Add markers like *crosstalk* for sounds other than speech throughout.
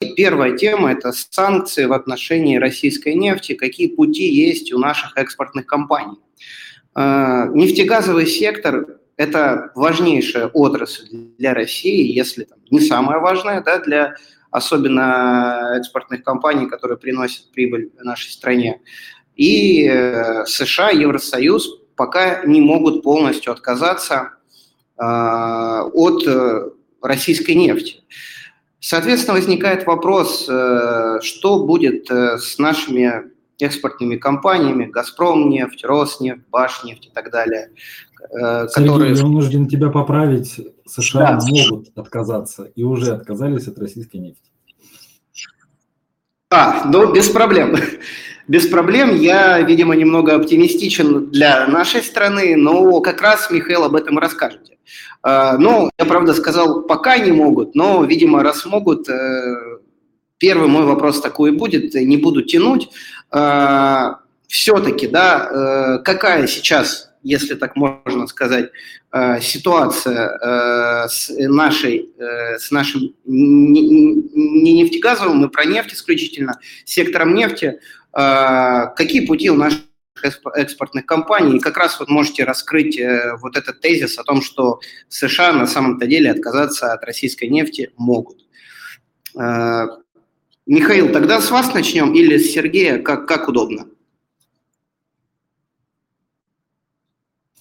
Первая тема – это санкции в отношении российской нефти, какие пути есть у наших экспортных компаний. Э, нефтегазовый сектор – это важнейшая отрасль для России, если там, не самая важная, да, для особенно экспортных компаний, которые приносят прибыль нашей стране. И э, США, Евросоюз пока не могут полностью отказаться э, от российской нефти. Соответственно, возникает вопрос, э, что будет э, с нашими экспортными компаниями, «Газпром», нефть, «Роснефть», «Башнефть» и так далее. Э, Сергей, которые... я вынужден тебя поправить. США да. могут отказаться и уже отказались от российской нефти. А, ну, без проблем. Без проблем. Я, видимо, немного оптимистичен для нашей страны, но как раз Михаил об этом расскажете. А, ну, я, правда, сказал, пока не могут, но, видимо, раз могут, э, первый мой вопрос такой будет, не буду тянуть. А, Все-таки, да, э, какая сейчас, если так можно сказать, э, ситуация с нашей, с нашим не нефтегазовым, мы про нефть исключительно, сектором нефти, какие пути у наших экспортных компаний. И как раз вот можете раскрыть э, вот этот тезис о том, что США на самом-то деле отказаться от российской нефти могут. Э, Михаил, тогда с вас начнем или с Сергея, как, как удобно?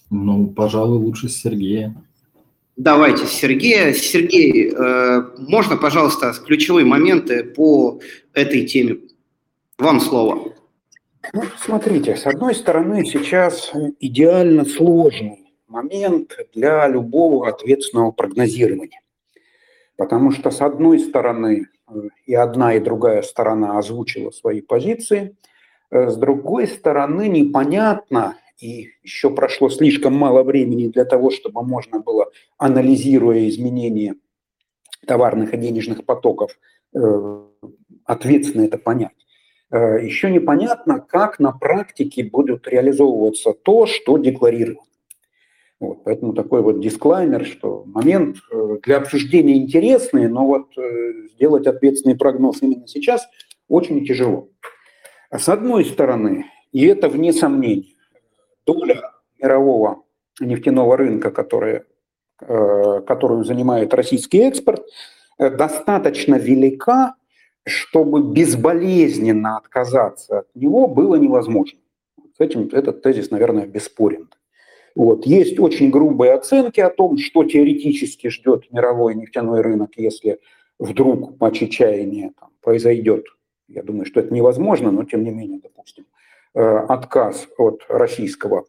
Ну, пожалуй, лучше с Сергея. Давайте с Сергея. Сергей, э, можно, пожалуйста, ключевые моменты по этой теме? Вам слово. Ну, смотрите, с одной стороны, сейчас идеально сложный момент для любого ответственного прогнозирования. Потому что, с одной стороны, и одна, и другая сторона озвучила свои позиции, с другой стороны, непонятно, и еще прошло слишком мало времени для того, чтобы можно было, анализируя изменения товарных и денежных потоков, э, ответственно это понять. Э, еще непонятно, как на практике будут реализовываться то, что декларировано. Вот, поэтому такой вот дисклаймер, что момент э, для обсуждения интересный, но вот э, сделать ответственный прогноз именно сейчас очень тяжело. С одной стороны, и это вне сомнений, доля мирового нефтяного рынка, которая, которую занимает российский экспорт, достаточно велика чтобы безболезненно отказаться от него было невозможно. С этим этот тезис, наверное, бесспорен. Вот. Есть очень грубые оценки о том, что теоретически ждет мировой нефтяной рынок, если вдруг по чаяния там, произойдет. Я думаю, что это невозможно, но тем не менее, допустим, э, отказ от российского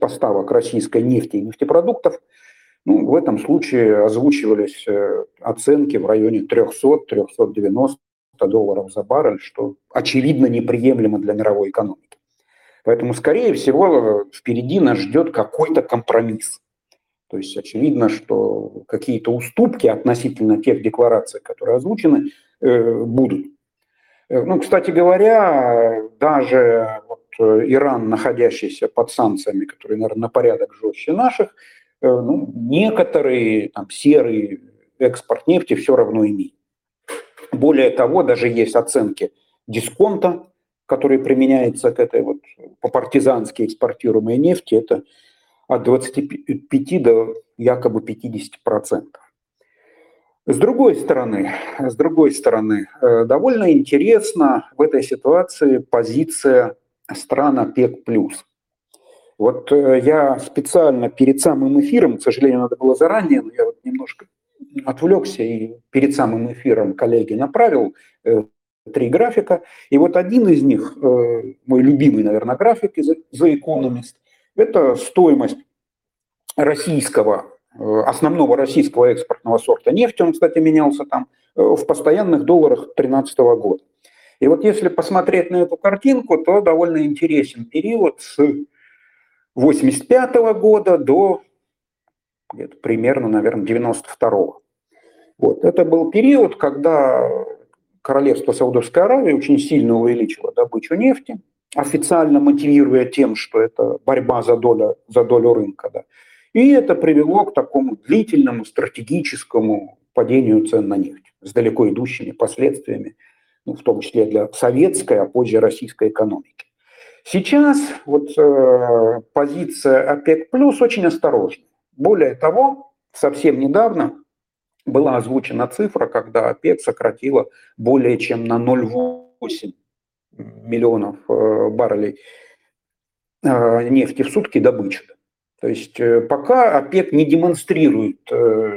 поставок российской нефти и нефтепродуктов – ну, в этом случае озвучивались э, оценки в районе 300-390 долларов за баррель, что очевидно неприемлемо для мировой экономики. Поэтому, скорее всего, впереди нас ждет какой-то компромисс. То есть очевидно, что какие-то уступки относительно тех деклараций, которые озвучены, э, будут. Э, ну, кстати говоря, даже вот Иран, находящийся под санкциями, которые, наверное, на порядок жестче наших, ну, некоторый там, серый экспорт нефти все равно имеет. Более того, даже есть оценки дисконта, который применяется к этой вот по-партизански экспортируемой нефти, это от 25 до якобы 50 процентов. С другой стороны, с другой стороны, э, довольно интересна в этой ситуации позиция стран ОПЕК+. Вот э, я специально перед самым эфиром, к сожалению, надо было заранее, но я вот немножко отвлекся и перед самым эфиром коллеги направил э, три графика. И вот один из них, э, мой любимый, наверное, график The Economist, это стоимость российского, основного российского экспортного сорта нефти, он, кстати, менялся там, в постоянных долларах 2013 года. И вот если посмотреть на эту картинку, то довольно интересен период с 85 года до где-то примерно, наверное, 92 -го. Вот. Это был период, когда королевство Саудовской Аравии очень сильно увеличило добычу нефти, официально мотивируя тем, что это борьба за долю, за долю рынка. Да. И это привело к такому длительному стратегическому падению цен на нефть. с далеко идущими последствиями, ну, в том числе для советской, а позже российской экономики. Сейчас вот э, позиция ОПЕК плюс очень осторожна. Более того, совсем недавно была озвучена цифра, когда ОПЕК сократила более чем на 0,8 миллионов э, баррелей э, нефти в сутки добычу. То есть э, пока ОПЕК не демонстрирует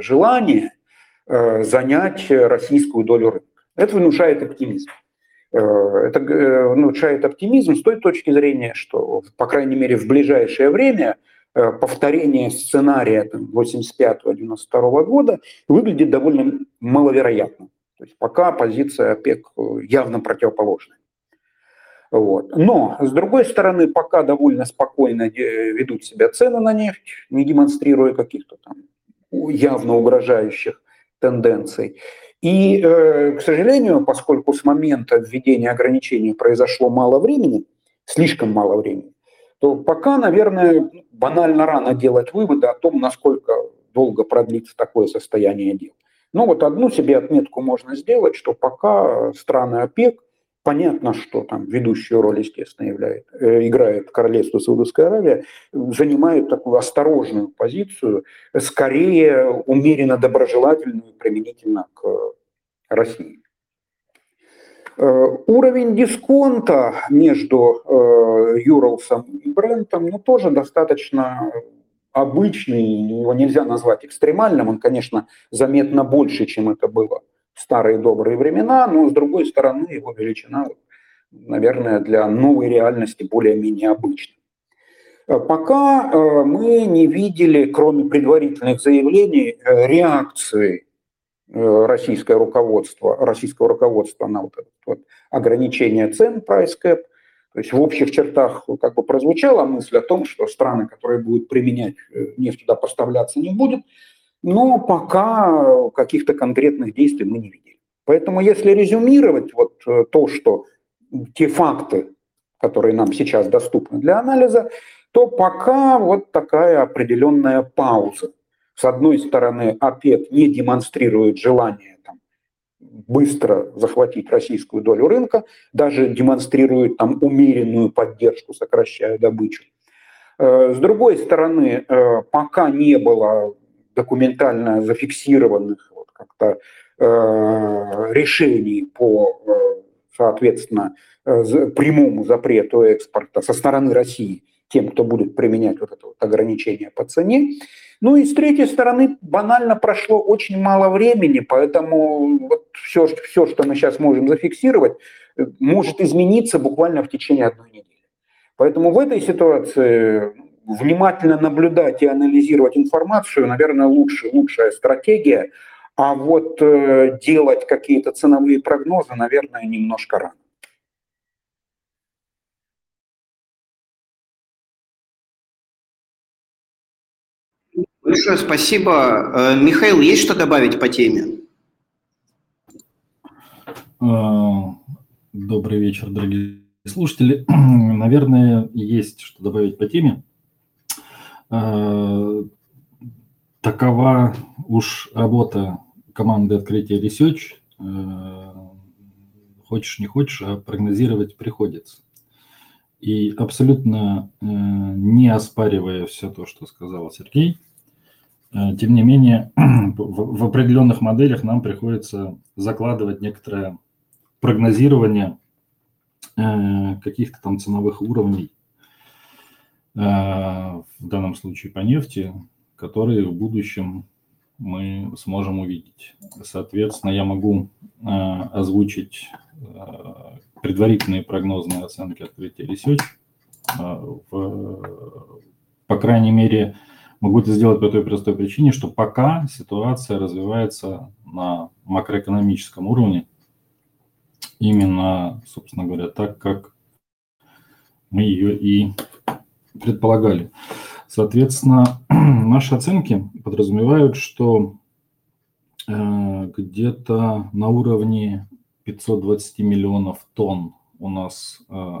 желание занять российскую долю рынка. Это внушает оптимизм. Это внушает оптимизм с той точки зрения, что, по крайней мере, в ближайшее время повторение сценария 85-92 года выглядит довольно маловероятно. То есть пока позиция ОПЕК явно противоположная. Вот. Но, с другой стороны, пока довольно спокойно ведут себя цены на нефть, не демонстрируя каких-то там явно угрожающих тенденций. И, э, к сожалению, поскольку с момента введения ограничений произошло мало времени, слишком мало времени, то пока, наверное, банально рано делать выводы о том, насколько долго продлится такое состояние дел. Но вот одну себе отметку можно сделать, что пока страны ОПЕК Понятно, что там ведущую роль, естественно, являет, э, играет Королевство Саудовская Аравия, занимает такую осторожную позицию, скорее умеренно доброжелательную применительно к России. Э, уровень дисконта между э, Юралсом и Брентом ну, тоже достаточно обычный, его нельзя назвать экстремальным, он, конечно, заметно больше, чем это было старые добрые времена, но с другой стороны его величина, наверное, для новой реальности более-менее обычна. Э, пока э, мы не видели, кроме предварительных заявлений, э, реакции российского руководства, российского руководства на вот это вот ограничение цен price cap. То есть в общих чертах как бы прозвучала мысль о том, что страны, которые будут применять нефть туда поставляться не будет, но пока каких-то конкретных действий мы не видели. Поэтому если резюмировать вот э, то, что те факты, которые нам сейчас доступны для анализа, то пока вот такая определенная пауза. С одной стороны, ОПЕК не демонстрирует желание там, быстро захватить российскую долю рынка, даже демонстрирует там умеренную поддержку, сокращая добычу. Э, с другой стороны, э, пока не было документально зафиксированных вот, как-то э, решений по, э, соответственно, э, прямому запрету экспорта со стороны России тем, кто будет применять вот это вот ограничение по цене. Ну и с третьей стороны, банально прошло очень мало времени, поэтому вот все, все, что мы сейчас можем зафиксировать, э, может измениться буквально в течение одной недели. Поэтому в этой ситуации внимательно наблюдать и анализировать информацию, наверное, лучше, лучшая стратегия. А вот э, делать какие-то ценовые прогнозы, наверное, немножко рано. Большое спасибо. Э, Михаил, есть что добавить по теме? А, добрый вечер, дорогие слушатели. *clears throat* Наверное, есть что добавить по теме. Э, такова уж работа команды открытия Research. Э, хочешь, не хочешь, а прогнозировать приходится. И абсолютно э, не оспаривая все то, что сказал Сергей, тем не менее, *clears throat* в определенных моделях нам приходится закладывать некоторое прогнозирование каких-то там ценовых уровней в данном случае по нефти, которые в будущем мы сможем увидеть. Соответственно, я могу э, озвучить э, предварительные прогнозные оценки открытия Research. По крайней мере, могу это сделать по той простой причине, что пока ситуация развивается на макроэкономическом уровне, именно, собственно говоря, так, как мы ее и предполагали. Соответственно, *clears throat* наши оценки подразумевают, что э, где-то на уровне 520 миллионов тонн у нас э,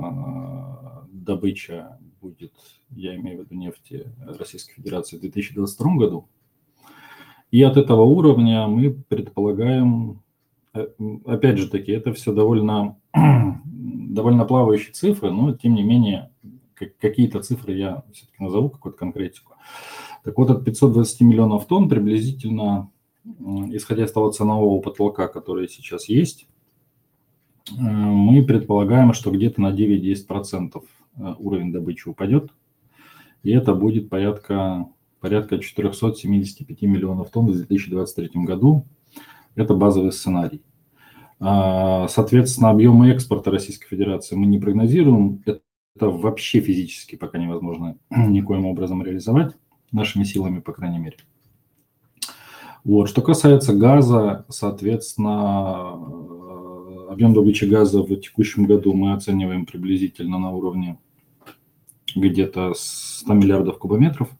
добыча будет, я имею в виду нефти Российской Федерации в 2022 году. И от этого уровня мы предполагаем э, опять же таки, это все довольно, *clears throat* довольно плавающие цифры, но тем не менее какие-то цифры я все-таки назову, какую-то конкретику. Так вот, от 520 миллионов тонн приблизительно, исходя из того ценового потолка, который сейчас есть, э, мы предполагаем, что где-то на 9-10% э, уровень добычи упадет, и это будет порядка, порядка 475 миллионов тонн в 2023 году. Это базовый сценарий. А, соответственно, объемы экспорта Российской Федерации мы не прогнозируем. Это вообще физически пока невозможно *clears throat* никоим образом реализовать нашими силами, по крайней мере. Вот. Что касается газа, соответственно, э, объем добычи газа в текущем году мы оцениваем приблизительно на уровне где-то 100 миллиардов кубометров.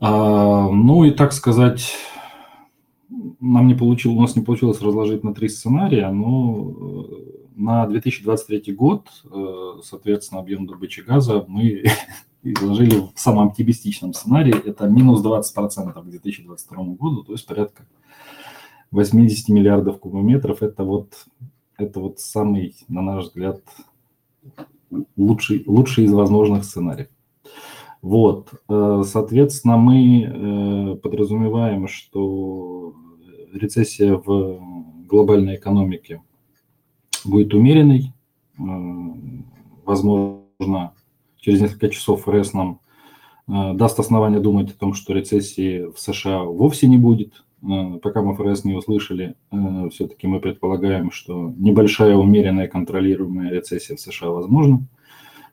А, ну и так сказать, нам не получилось, у нас не получилось разложить на три сценария, но э, на 2023 год, э, соответственно, объем добычи газа мы *laughs* изложили в самом оптимистичном сценарии, это минус 20% к 2022 году, то есть порядка 80 миллиардов кубометров. Это вот, это вот самый, на наш взгляд, лучший, лучший из возможных сценариев. Вот, э, соответственно, мы э, подразумеваем, что рецессия в глобальной экономике будет умеренной. Э, возможно, через несколько часов ФРС нам даст основание думать о том, что рецессии в США вовсе не будет. Пока мы ФРС не услышали, все-таки мы предполагаем, что небольшая умеренная контролируемая рецессия в США возможна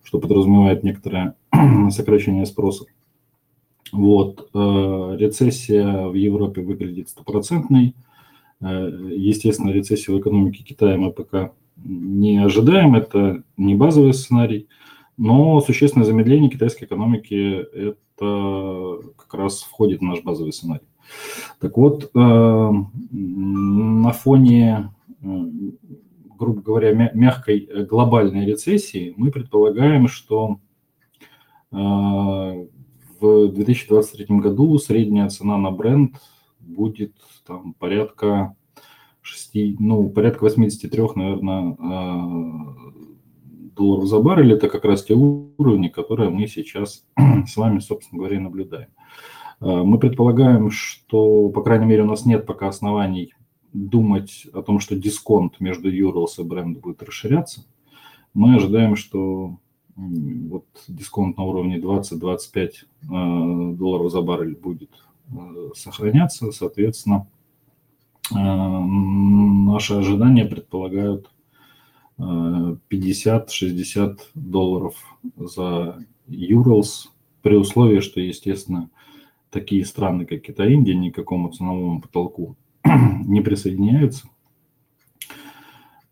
что подразумевает некоторое *clears throat* сокращение спроса. Вот. Э, рецессия в Европе выглядит стопроцентной. Э, естественно, рецессию в экономике Китая мы пока не ожидаем, это не базовый сценарий, но существенное замедление китайской экономики – это как раз входит в наш базовый сценарий. Так вот, э, на фоне грубо говоря, мягкой э, глобальной рецессии, мы предполагаем, что э, в 2023 году средняя цена на бренд будет там порядка 6, ну, порядка 83, наверное, э, долларов за баррель. Это как раз те уровни, которые мы сейчас *clears throat* с вами, собственно говоря, наблюдаем. Мы предполагаем, что, по крайней мере, у нас нет пока оснований думать о том, что дисконт между Urals и бренд будет расширяться, мы ожидаем, что вот дисконт на уровне 20-25 э, долларов за баррель будет сохраняться. Соответственно, наши ожидания предполагают 50-60 долларов за Urals при условии, что, естественно, такие страны, как Китай, Индия, никакому ценовому потолку *clears throat* не присоединяются.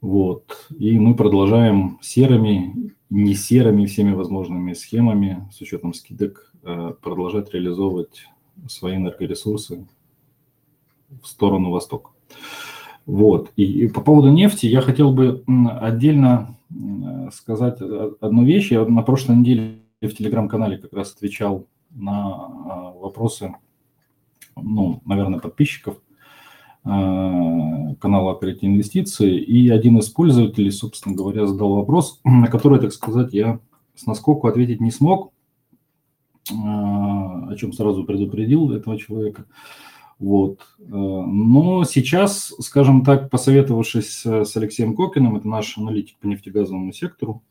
Вот. И мы продолжаем серыми, не серыми, всеми возможными схемами с учетом скидок э, продолжать реализовывать свои энергоресурсы в сторону востока. Вот. И по поводу нефти я хотел бы отдельно сказать одну вещь. Я на прошлой неделе в телеграм-канале как раз отвечал на э, вопросы, ну, наверное, подписчиков – Э, канала «Открытие инвестиции», и один из пользователей, собственно говоря, задал вопрос, на который, так сказать, я с наскоку ответить не смог, э, о чем сразу предупредил этого человека. Вот. Э, но сейчас, скажем так, посоветовавшись с Алексеем Кокиным, это наш аналитик по нефтегазовому сектору,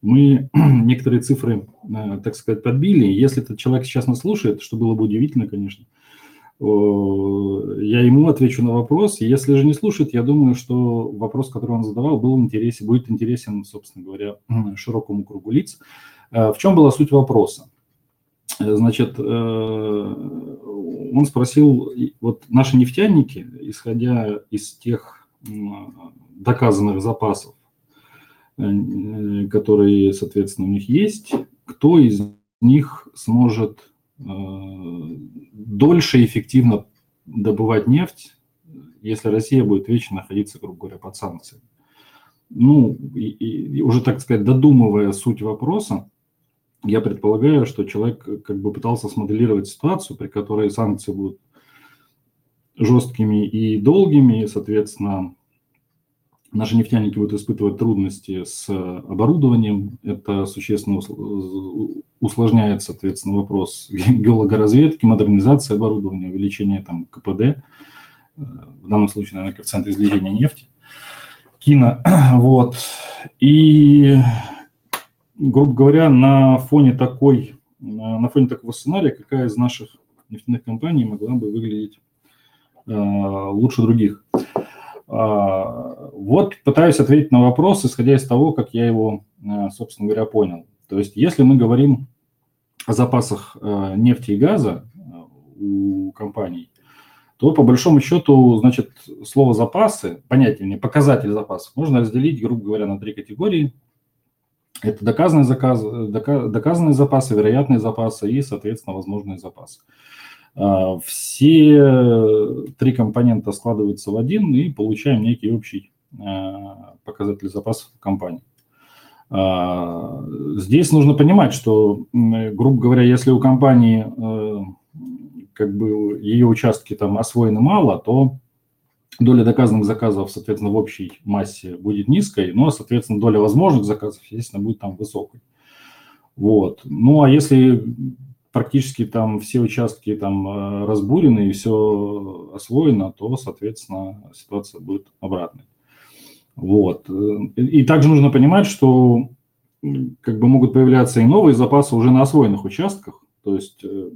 мы *clears throat* некоторые цифры, так сказать, подбили. Если этот человек сейчас нас слушает, что было бы удивительно, конечно, я ему отвечу на вопрос. Если же не слушает, я думаю, что вопрос, который он задавал, был интересен, будет интересен, собственно говоря, *clears throat* широкому кругу лиц. Э, в чем была суть вопроса? Э, значит, э, он спросил, вот наши нефтяники, исходя из тех доказанных запасов, которые, соответственно, у них есть, кто из них сможет дольше эффективно добывать нефть, если Россия будет вечно находиться, грубо говоря, под санкциями. Ну, и, и уже, так сказать, додумывая суть вопроса, я предполагаю, что человек как бы пытался смоделировать ситуацию, при которой санкции будут жесткими и долгими, соответственно, наши нефтяники будут испытывать трудности с оборудованием. Это существенно усложняет, соответственно, вопрос *laughs* геологоразведки, модернизации оборудования, увеличения там, КПД, э, в данном случае, наверное, коэффициент излияния нефти, кино. *clears throat* Вот. И, грубо говоря, на фоне такой, на фоне такого сценария, какая из наших нефтяных компаний могла бы выглядеть э, лучше других? А, вот пытаюсь ответить на вопрос, исходя из того, как я его, э, собственно говоря, понял. То есть, если мы говорим о запасах нефти и газа у компаний, то по большому счету, значит, слово запасы, понятие мне, показатель запасов, можно разделить, грубо говоря, на три категории. Это доказанные, заказ, доказанные запасы, вероятные запасы и, соответственно, возможные запасы. А, все три компонента складываются в один и получаем некий общий а, показатель запасов компании. А, здесь нужно понимать, что, грубо говоря, если у компании как бы ее участки там освоены мало, то доля доказанных заказов, соответственно, в общей массе будет низкой, но, соответственно, доля возможных заказов, естественно, будет там высокой. Вот. Ну, а если практически там все участки там э, разбурены и все освоено, то, соответственно, ситуация будет обратной. Вот. И также нужно понимать, что как бы могут появляться и новые запасы уже на освоенных участках. То есть, э,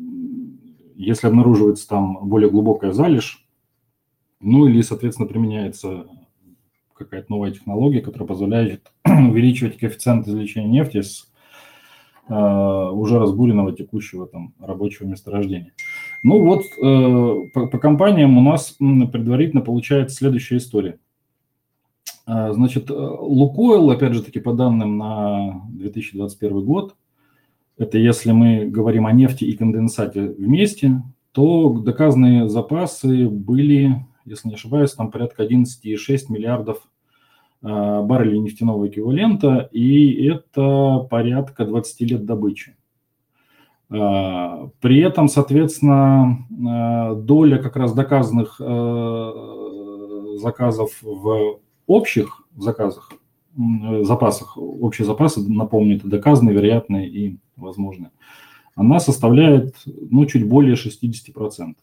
если обнаруживается там более глубокая залежь, ну или, соответственно, применяется какая-то новая технология, которая позволяет *clears throat* увеличивать коэффициент извлечения нефти с Э, уже разбуренного текущего там рабочего месторождения. Ну вот э, по, по компаниям у нас предварительно получается следующая история. Э, значит, Лукойл, опять же таки по данным на 2021 год, это если мы говорим о нефти и конденсате вместе, то доказанные запасы были, если не ошибаюсь, там порядка 11,6 миллиардов Э, баррелей нефтяного эквивалента, и это порядка 20 лет добычи. Э, при этом, соответственно, э, доля как раз доказанных заказов в общих заказах, запасах, общие запасы, напомню, это доказанные, вероятные и возможные, она составляет ну, чуть более 60%.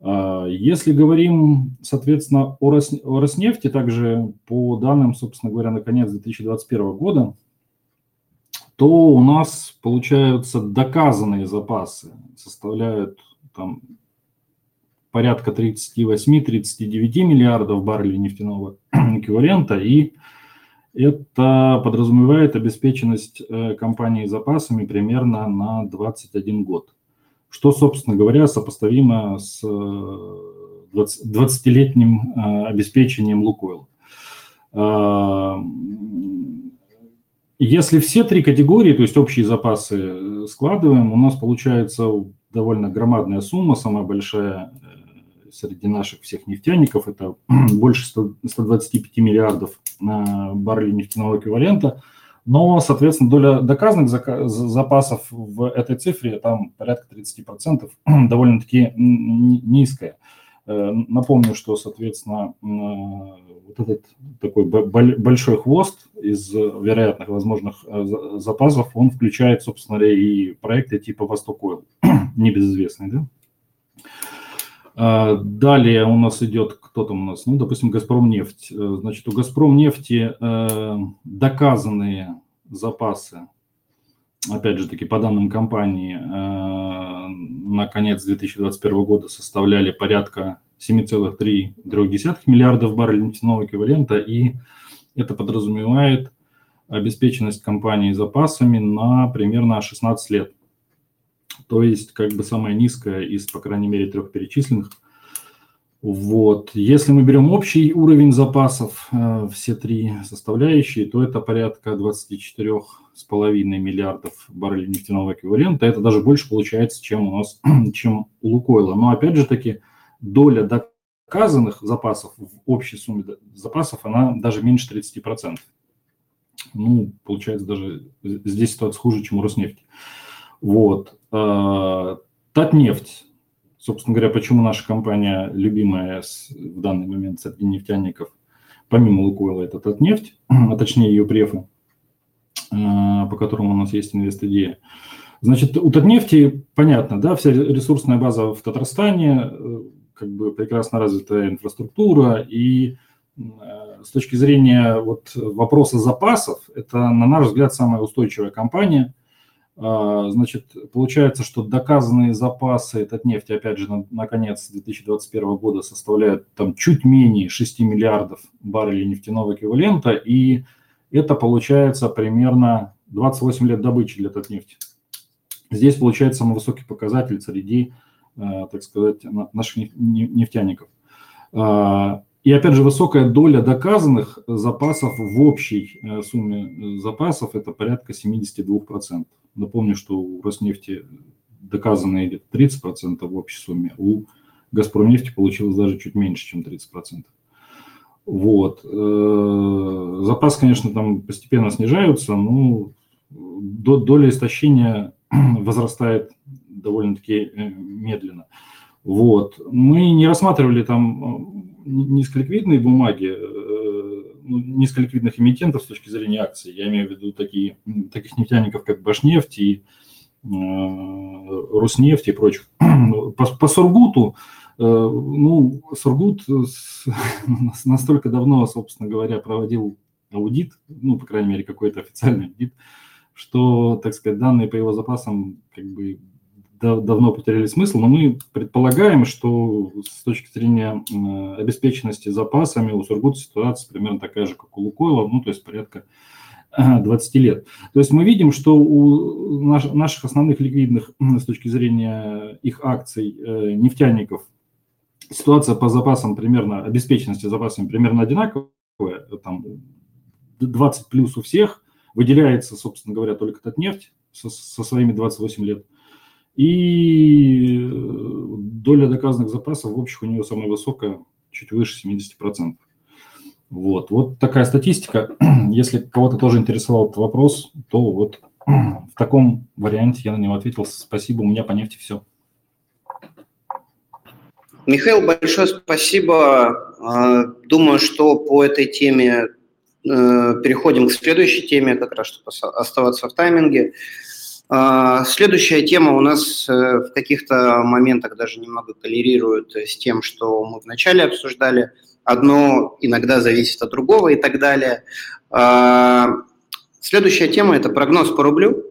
А, если говорим, соответственно, о, Рос, о Роснефти, также по данным, собственно говоря, на конец 2021 года, то у нас получаются доказанные запасы, составляют там порядка 38-39 миллиардов баррелей нефтяного *clears throat* эквивалента, и это подразумевает обеспеченность э, компании запасами примерно на 21 год что, собственно говоря, сопоставимо с 20-летним э, э, обеспечением Лукойла. Э, если все три категории, то есть общие запасы складываем, у нас получается довольно громадная сумма, самая большая среди наших всех нефтяников, это *clears throat* больше 125 миллиардов баррелей нефтяного эквивалента – но, соответственно, доля доказанных запасов в этой цифре там порядка 30%, *clears throat* довольно-таки низкая. Э, напомню, что, соответственно, вот этот такой большой хвост из вероятных возможных э, запасов, он включает, собственно и проекты типа Восток Ойл, *clears throat* небезызвестный, да? А, далее у нас идет, кто там у нас, ну, допустим, Газпром нефть. Э, значит, у Газпром нефти э, доказанные запасы, опять же таки, по данным компании, э, на конец 2021 года составляли порядка 7,3 миллиардов баррелей нефтяного эквивалента, и это подразумевает обеспеченность компании запасами на примерно 16 лет то есть как бы самая низкая из, по крайней мере, трех перечисленных. Вот. Если мы берем общий уровень запасов, э, все три составляющие, то это порядка 24,5 миллиардов баррелей нефтяного эквивалента. Это даже больше получается, чем у нас, *clears throat* чем у Лукойла. Но опять же таки, доля доказанных запасов в общей сумме запасов, она даже меньше 30%. Ну, получается, даже здесь ситуация хуже, чем у Роснефти. Вот. А, Татнефть, собственно говоря, почему наша компания любимая в данный момент среди нефтяников, помимо Лукойла, это Татнефть, *clears throat* а точнее ее префы, по которому у нас есть инвест-идея. Значит, у Татнефти понятно, да, вся ресурсная база в Татарстане, как бы прекрасно развитая инфраструктура, и с точки зрения вот вопроса запасов, это, на наш взгляд, самая устойчивая компания. А, значит, получается, что доказанные запасы этот нефти, опять же, на, на конец 2021 года составляют там чуть менее 6 миллиардов баррелей нефтяного эквивалента, и это получается примерно 28 лет добычи для Татнефти. Здесь получается самый высокий показатель среди Э, так сказать, наших нефтяников. А, и опять же, высокая доля доказанных запасов в общей э, сумме запасов – это порядка 72%. Напомню, что у Роснефти доказанные где-то 30% в общей сумме, у Газпромнефти получилось даже чуть меньше, чем 30%. Вот. Э, запасы, конечно, там постепенно снижаются, но доля истощения *clears throat* возрастает довольно-таки э, медленно. Вот. Мы не рассматривали там э, низколиквидные бумаги, э, низколиквидных эмитентов с точки зрения акций. Я имею в виду такие, таких нефтяников, как Башнефть и Руснефть и прочих. *clears throat* По, по Сургуту, ну, Сургут *laughs* настолько давно, собственно говоря, проводил аудит, ну, по крайней мере, какой-то официальный аудит, что, так сказать, данные по его запасам как бы давно потеряли смысл, но мы предполагаем, что с точки зрения обеспеченности запасами у Сургута ситуация примерно такая же, как у Лукойла, ну, то есть порядка 20 лет. То есть мы видим, что у наших основных ликвидных с точки зрения их акций э, нефтяников ситуация по запасам примерно, обеспеченности запасами примерно одинаковая, там 20 плюс у всех, выделяется, собственно говоря, только Татнефть со, со своими 28 лет. И э, доля доказанных запасов в общих у нее самая высокая, чуть выше 70%. Вот, вот такая статистика. *clears throat* Если кого-то тоже интересовал этот вопрос, то вот *clears throat* в таком варианте я на него ответил. Спасибо, у меня по нефти все. Михаил, большое спасибо. А, думаю, что по этой теме э, переходим к следующей теме, как раз чтобы оставаться в тайминге. А, следующая тема у нас э, в каких-то моментах даже немного коллерирует с тем, что мы вначале обсуждали. Одно иногда зависит от другого и так далее. А, следующая тема – это прогноз по рублю.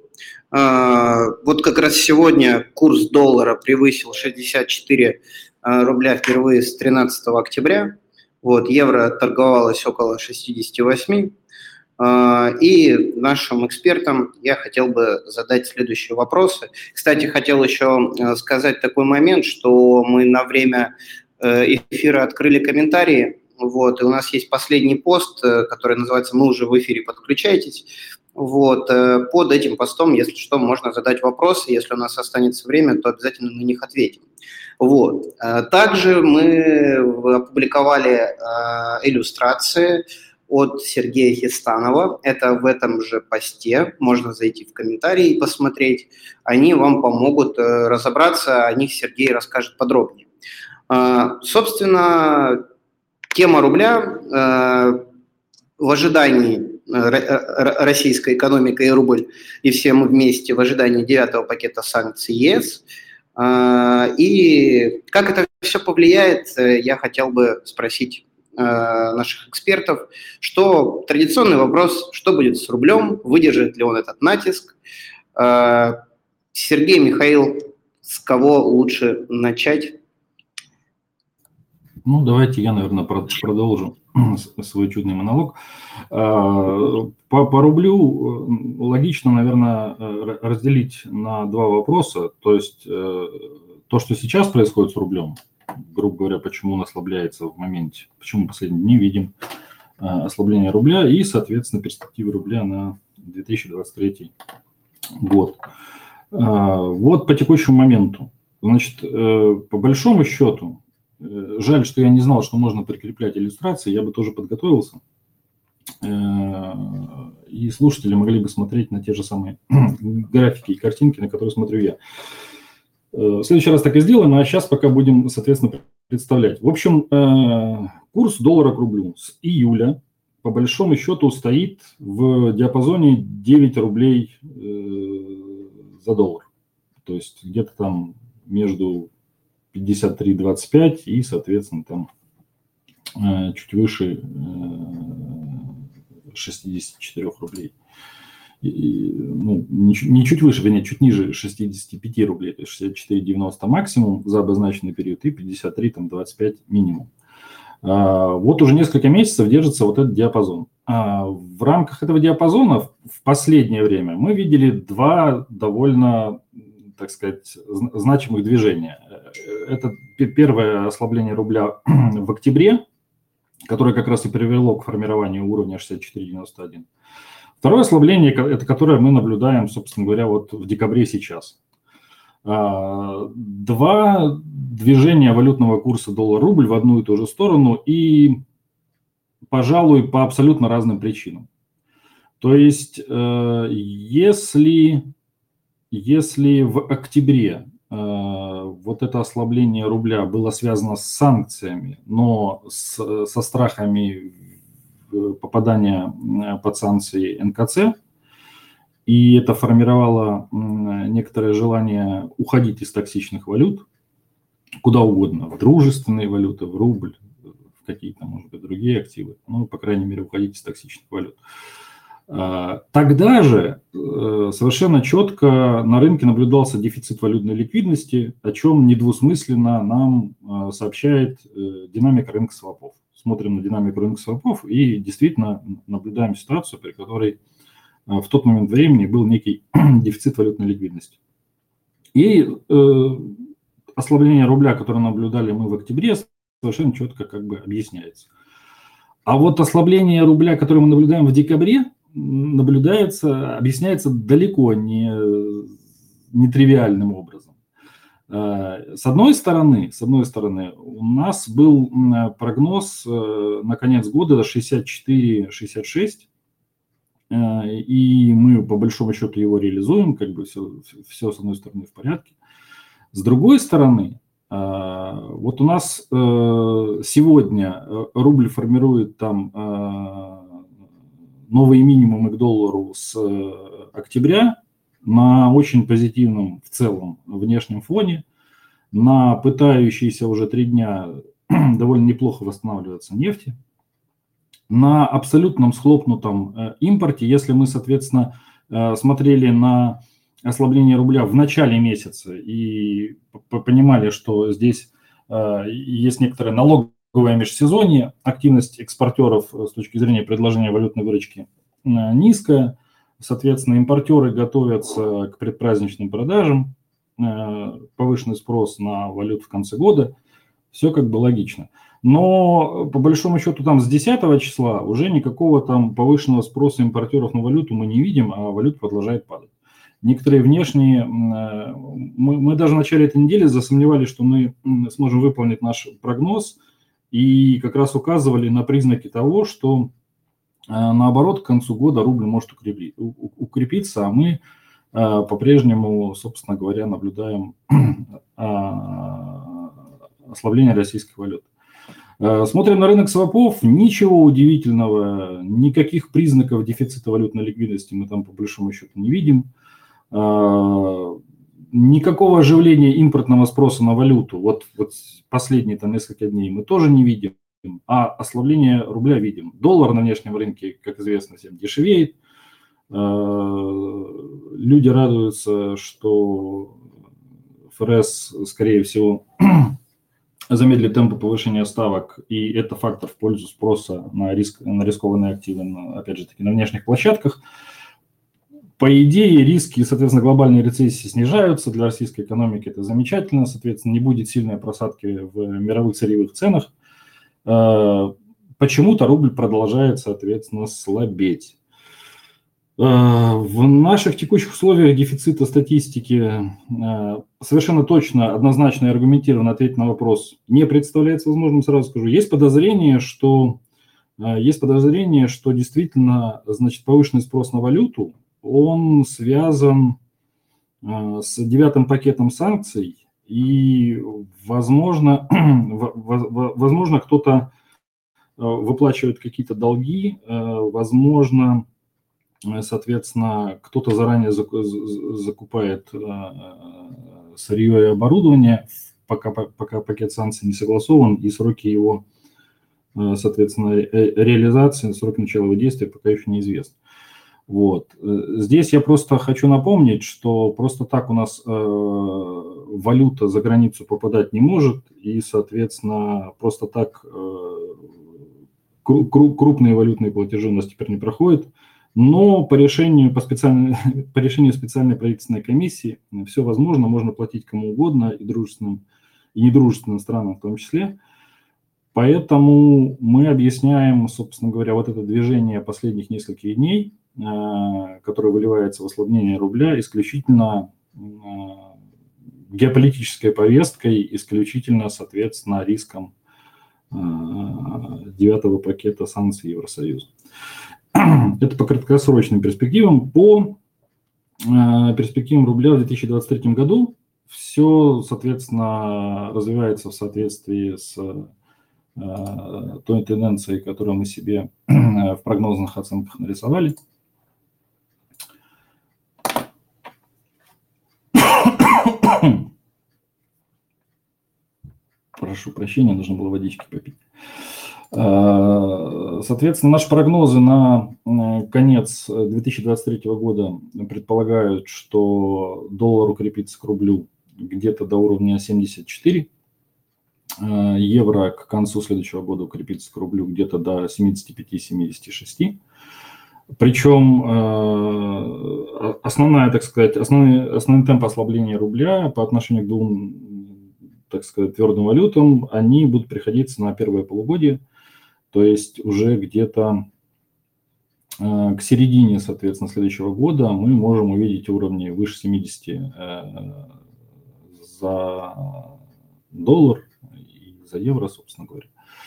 А, вот как раз сегодня курс доллара превысил 64 рубля впервые с 13 октября. Вот, евро торговалось около 68. А, и нашим экспертам я хотел бы задать следующие вопросы. Кстати, хотел еще э, сказать такой момент, что мы на время э, эфира открыли комментарии, вот, и у нас есть последний пост, э, который называется «Мы уже в эфире, подключайтесь». Вот, под этим постом, если что, можно задать вопросы, если у нас останется время, то обязательно на них ответим. Вот. Также мы опубликовали иллюстрации, от Сергея Хистанова. Это в этом же посте. Можно зайти в комментарии и посмотреть. Они вам помогут э, разобраться. О них Сергей расскажет подробнее. А, собственно, тема рубля э, в ожидании э, российской экономика и рубль, и все мы вместе в ожидании девятого пакета санкций ЕС. А, и как это все повлияет, я хотел бы спросить наших экспертов, что традиционный вопрос, что будет с рублем, выдержит ли он этот натиск. Э, Сергей, Михаил, с кого лучше начать? Ну, давайте я, наверное, продолжу свой чудный монолог. Э, по, по рублю логично, наверное, разделить на два вопроса. То есть то, что сейчас происходит с рублем – грубо говоря, почему он ослабляется в моменте, почему последние дни видим а, ослабление рубля и, соответственно, перспективы рубля на 2023 год. А, вот по текущему моменту. Значит, э, по большому счету, э, жаль, что я не знал, что можно прикреплять иллюстрации, я бы тоже подготовился. Э, и слушатели могли бы смотреть на те же самые *clears throat* графики и картинки, на которые смотрю я. В следующий раз так и сделаем, а сейчас пока будем, соответственно, представлять. В общем, курс доллара к рублю с июля по большому счету стоит в диапазоне 9 рублей за доллар. То есть где-то там между 53-25 и, соответственно, там э, чуть выше 64 э, рублей. Ну, не, не чуть выше, вернее, чуть ниже 65 рублей, то есть 64,90 максимум за обозначенный период и 53, там, 25 минимум. А, вот уже несколько месяцев держится вот этот диапазон. А, в рамках этого диапазона в последнее время мы видели два довольно так сказать, значимых движения. Это первое ослабление рубля *clears throat* в октябре, которое как раз и привело к формированию уровня 64.91. Второе ослабление, это которое мы наблюдаем, собственно говоря, вот в декабре сейчас. А, два движения валютного курса доллар-рубль в одну и ту же сторону и, пожалуй, по абсолютно разным причинам. То есть, э, если если в октябре э, вот это ослабление рубля было связано с санкциями, но с, со страхами попадания под санкции НКЦ, и это формировало некоторое желание уходить из токсичных валют куда угодно, в дружественные валюты, в рубль, в какие-то, может быть, другие активы, ну, по крайней мере, уходить из токсичных валют. А, тогда же э, совершенно четко на рынке наблюдался дефицит валютной ликвидности, о чем недвусмысленно нам э, сообщает э, динамика рынка свопов. Смотрим на динамику рынка свопов и действительно наблюдаем ситуацию, при которой в тот момент времени был некий *clears throat* дефицит валютной ликвидности. И э, ослабление рубля, которое наблюдали мы в октябре, совершенно четко как бы объясняется. А вот ослабление рубля, которое мы наблюдаем в декабре, наблюдается, объясняется далеко не, не тривиальным образом. Э, с одной стороны, с одной стороны, у нас был прогноз э, на конец года 64-66, э, и мы по большому счету его реализуем, как бы все, все с одной стороны в порядке. С другой стороны, вот у нас сегодня рубль формирует там новые минимумы к доллару с э, октября на очень позитивном в целом внешнем фоне, на пытающейся уже три дня *clears throat* довольно неплохо восстанавливаться нефти, на абсолютном схлопнутом э, импорте, если мы, соответственно, э, смотрели на ослабление рубля в начале месяца и понимали, что здесь есть некоторая налог торговое межсезонье, активность экспортеров э, с точки зрения предложения валютной выручки э, низкая, соответственно, импортеры готовятся к предпраздничным продажам, э, повышенный спрос на валюту в конце года, все как бы логично. Но по большому счету там с 10 числа уже никакого там повышенного спроса импортеров на валюту мы не видим, а валюта продолжает падать. Некоторые внешние, мы, мы даже в начале этой недели засомневались, что мы сможем выполнить наш прогноз – и как раз указывали на признаки того, что э, наоборот к концу года рубль может укрепиться, а мы э, по-прежнему, собственно говоря, наблюдаем а, *clears throat* ослабление российской валюты. Э, смотрим на рынок свопов, ничего удивительного, никаких признаков дефицита валютной ликвидности мы там по большому счету не видим. Никакого оживления импортного спроса на валюту, вот, вот последние там несколько дней мы тоже не видим, а ослабление рубля видим. Доллар на внешнем рынке, как известно всем, дешевеет. Э, люди радуются, что ФРС, скорее всего, *clears throat* замедлит темпы повышения ставок, и это фактор в пользу спроса на, риск, на рискованные активы, на, опять же таки, на внешних площадках по идее, риски, соответственно, глобальной рецессии снижаются. Для российской экономики это замечательно. Соответственно, не будет сильной просадки в мировых сырьевых ценах. Э, почему-то рубль продолжает, соответственно, слабеть. Э, в наших текущих условиях дефицита статистики э, совершенно точно, однозначно и аргументированно ответить на вопрос не представляется возможным, сразу скажу. Есть подозрение, что есть подозрение, что действительно значит, повышенный спрос на валюту он связан с девятым пакетом санкций И, возможно, *clears throat* возможно кто-то выплачивает какие-то долги, возможно, соответственно, кто-то заранее закупает сырье и оборудование, пока, пока пакет санкций не согласован, и сроки его, соответственно, реализации, срок начала его действия пока еще неизвестны. Вот. Здесь я просто хочу напомнить, что просто так у нас э, валюта за границу попадать не может, и, соответственно, просто так э, крупные валютные платежи у нас теперь не проходят. Но по решению, по, специальной, *laughs* по решению специальной правительственной комиссии все возможно, можно платить кому угодно, и дружественным, и недружественным странам в том числе. Поэтому мы объясняем, собственно говоря, вот это движение последних нескольких дней, э, которое выливается в ослабление рубля, исключительно э, геополитической повесткой, исключительно, соответственно, риском э, девятого пакета санкций Евросоюза. *clears throat* Это по краткосрочным перспективам. По э, перспективам рубля в 2023 году все, соответственно, развивается в соответствии с э, той тенденцией, которую мы себе *clears throat* в прогнозных оценках нарисовали. Прошу прощения, нужно было водички попить. Э, соответственно, наши прогнозы на э, конец 2023 года предполагают, что доллар укрепится к рублю где-то до уровня 74, э, евро к концу следующего года укрепится к рублю где-то до 75-76. Причем основная, так сказать, основной, основной темп ослабления рубля по отношению к двум, так сказать, твердым валютам, они будут приходиться на первое полугодие – то есть уже где-то э, к середине, соответственно, следующего года мы можем увидеть уровни выше 70 э, за доллар и за евро, собственно говоря.